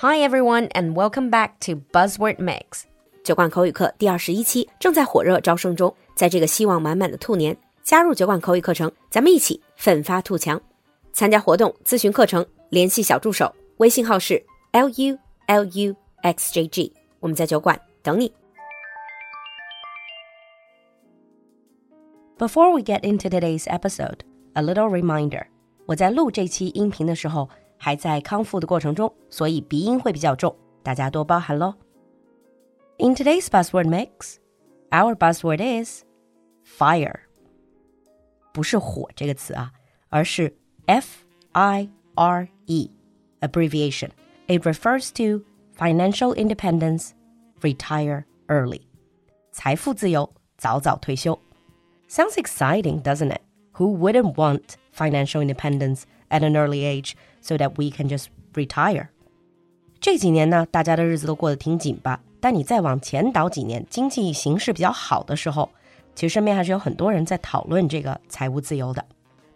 Hi everyone, and welcome back to Buzzword Mix. 酒馆口语课第二十一期正在火热招生中，在这个希望满满的兔年，加入酒馆口语课程，咱们一起奋发图强。参加活动、咨询课程，联系小助手，微信号是 l u l u x j g，我们在酒馆等你。Before we get into today's episode, a little reminder. 我在录这期音频的时候 还在康复的过程中，所以鼻音会比较重，大家多包涵喽。In today's buzzword mix, our buzzword is fire. 不是火这个词啊，而是 F I R E abbreviation. It refers to financial independence, retire early. 财富自由，早早退休。Sounds exciting, doesn't it? Who wouldn't want financial independence at an early age so that we can just retire. 这几年呢，大家的日子都过得挺紧巴，但你再往前倒几年，经济形势比较好的时候，其实身边还是有很多人在讨论这个财务自由的。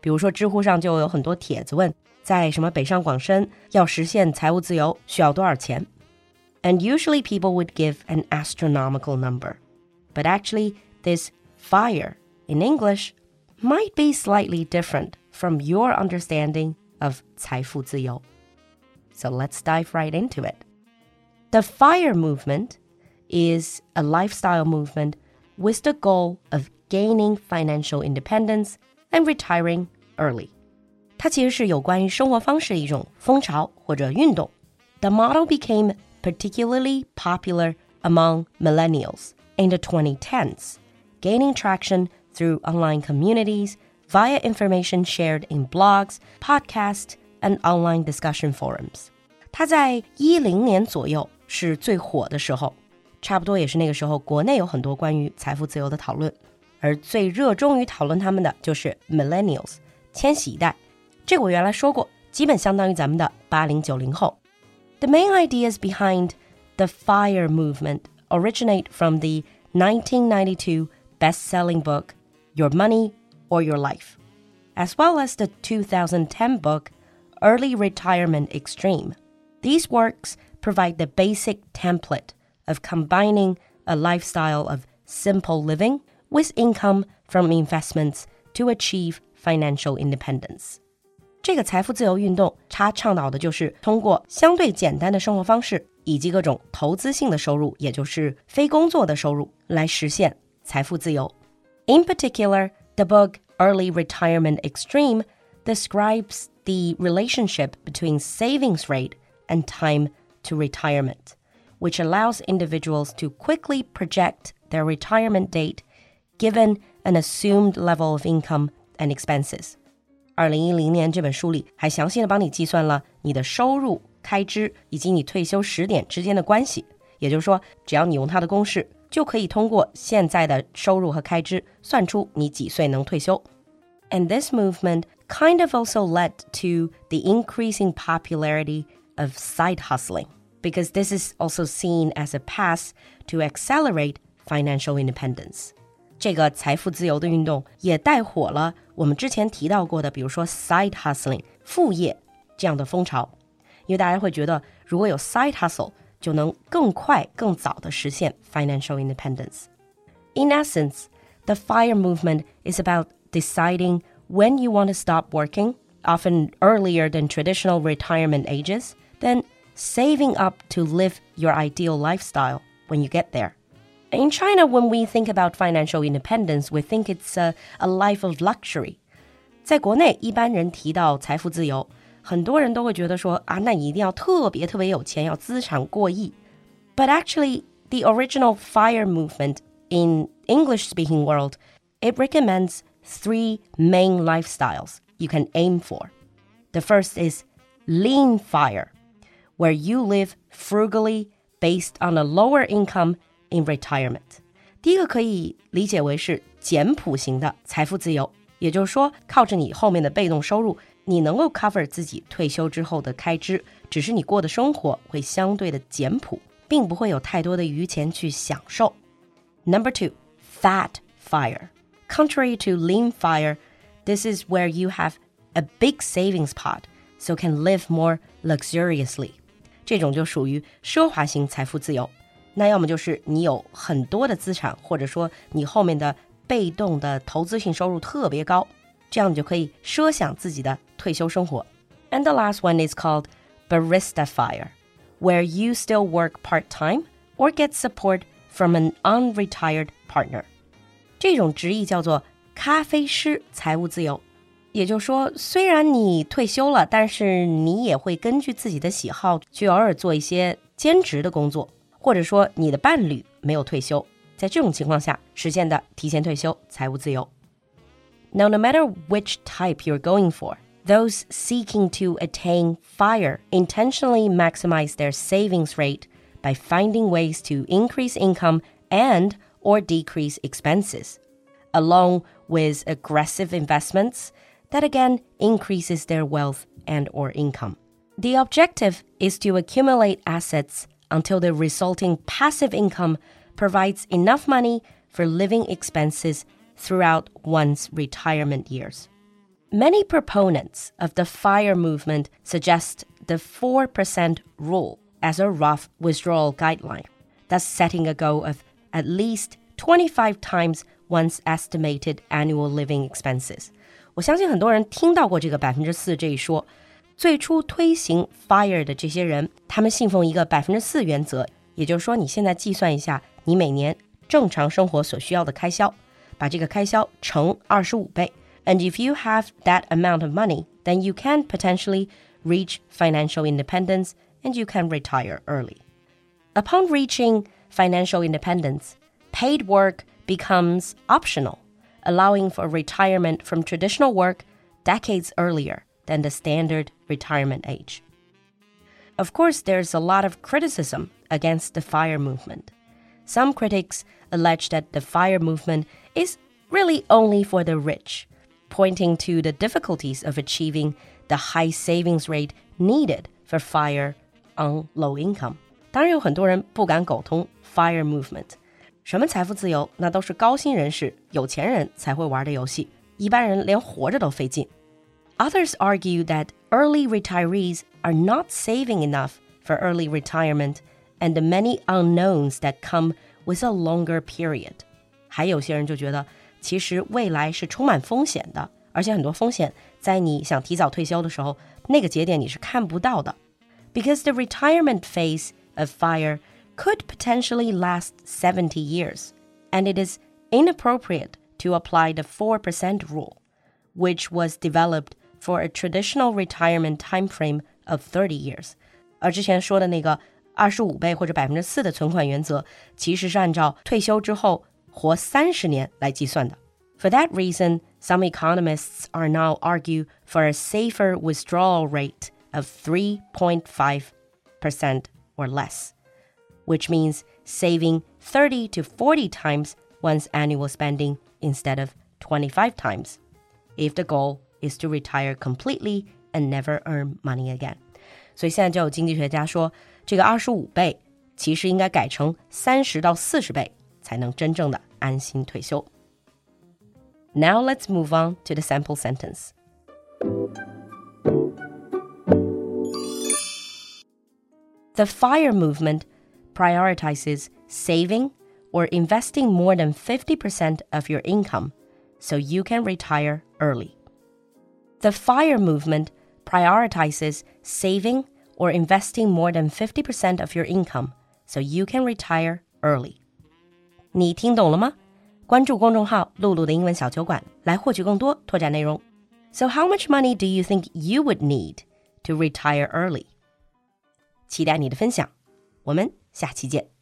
比如说，知乎上就有很多帖子问，在什么北上广深要实现财务自由需要多少钱？And usually people would give an astronomical number, but actually this fire in English might be slightly different from your understanding of 财富自由. So let's dive right into it. The FIRE movement is a lifestyle movement with the goal of gaining financial independence and retiring early. 它其实是有关于生活方式的一种风潮或者运动. The model became particularly popular among millennials in the 2010s, gaining traction through online communities via information shared in blogs, podcasts, and online discussion forums. 它在一零年左右是最火的时候，差不多也是那个时候，国内有很多关于财富自由的讨论，而最热衷于讨论他们的就是 millennials 千禧一代。这个我原来说过，基本相当于咱们的八零九零后。The main ideas behind the FIRE movement originate from the 1992 best-selling book Your Money or Your Life, as well as the 2010 book Early Retirement Extreme. These works provide the basic template of combining a lifestyle of simple living with income from investments to achieve financial independence. 这个财富自由运动，它倡导的就是通过相对简单的生活方式以及各种投资性的收入，也就是非工作的收入，来实现财富自由。in particular, the book Early Retirement Extreme describes the relationship between savings rate and time to retirement, which allows individuals to quickly project their retirement date given an assumed level of income and expenses. 二零一零年这本书里还详细的帮你计算了你的收入、开支以及你退休时点之间的关系。也就是说，只要你用它的公式， 就可以通过现在的收入和开支算出你几岁能退休。And this movement kind of also led to the increasing popularity of side hustling because this is also seen as a path to accelerate financial independence. 这个财富自由的运动也带火了我们之前提到过的，比如说 side hustling 副业这样的风潮，因为大家会觉得如果有 side hustle。 就能更快、更早的实现 financial independence. In essence, the FIRE movement is about deciding when you want to stop working, often earlier than traditional retirement ages, then saving up to live your ideal lifestyle when you get there. In China, when we think about financial independence, we think it's a, a life of luxury. 在国内，一般人提到财富自由， 很多人都会觉得说啊，那你一定要特别特别有钱，要资产过亿。But actually, the original FIRE movement in English-speaking world, it recommends three main lifestyles you can aim for. The first is lean FIRE, where you live frugally based on a lower income in retirement. 第一个可以理解为是简朴型的财富自由，也就是说，靠着你后面的被动收入， 你能够 cover 自己退休之后的开支，只是你过的生活会相对的简朴，并不会有太多的余钱去享受。Number two, fat fire. Contrary to lean fire, this is where you have a big savings pot, so can live more luxuriously. 这种就属于奢华型财富自由。那要么就是你有很多的资产，或者说你后面的被动的投资性收入特别高，这样你就可以奢想自己的退休生活。And the last one is called barista fire, where you still work part time or get support from an unretired partner。这种职业叫做咖啡师财务自由。也就是说，虽然你退休了，但是你也会根据自己的喜好去偶尔做一些兼职的工作，或者说你的伴侣没有退休，在这种情况下实现的提前退休、财务自由。Now, no matter which type you're going for, those seeking to attain FIRE intentionally maximize their savings rate by finding ways to increase income and or decrease expenses, along with aggressive investments that again increases their wealth and or income. The objective is to accumulate assets until the resulting passive income provides enough money for living expenses throughout one's retirement years. Many proponents of the FIRE movement suggest the 4% rule as a rough withdrawal guideline, thus setting a goal of at least 25 times one's estimated annual living expenses. 我相信很多人听到过这个百分之四这一说。最初推行 FIRE 的这些人，他们信奉一个百分之四原则，也就是说，你现在计算一下你每年正常生活所需要的开销， 把这个开销乘二十五倍。And if you have that amount of money, then you can potentially reach financial independence and you can retire early. Upon reaching financial independence, paid work becomes optional allowing for retirement from traditional work decades earlier than the standard retirement age. Of course, there's a lot of criticism against the FIRE movement. Some critics allege that the FIRE movement is really only for the rich, pointing to the difficulties of achieving the high savings rate needed for FIRE on low income. 当然有很多人不敢苟同 FIRE movement，什么财富自由？那都是高薪人士、有钱人才会玩的游戏，一般人连活着都费劲。Others argue that early retirees are not saving enough for early retirement and the many unknowns that come with a longer period。 还有些人就觉得，其实未来是充满风险的，而且很多风险在你想提早退休的时候，那个节点你是看不到的。Because the retirement phase of FIRE could potentially last 70 years, and it is inappropriate to apply the 4% rule, which was developed for a traditional retirement time frame of 30 years. 而之前说的那个二十五倍或者百分之四的存款原则，其实是按照退休之后 活三十年来计算的。For that reason, some economists are now argue for a safer withdrawal rate of 3.5% or less which means saving 30 to 40 times one's annual spending instead of 25 times, if the goal is to retire completely and never earn money again. 所以现在就有经济学家说，这个二十五倍其实应该改成三十到四十倍， 才能真正的安心退休。Now let's move on to the sample sentence. The FIRE movement prioritizes saving or investing more than 50% of your income so you can retire early. The FIRE movement prioritizes saving or investing more than 50% of your income so you can retire early. 你听懂了吗？关注公众号“露露的英文小酒馆”来获取更多拓展内容。So how much money do you think you would need to retire early? 期待你的分享，我们下期见。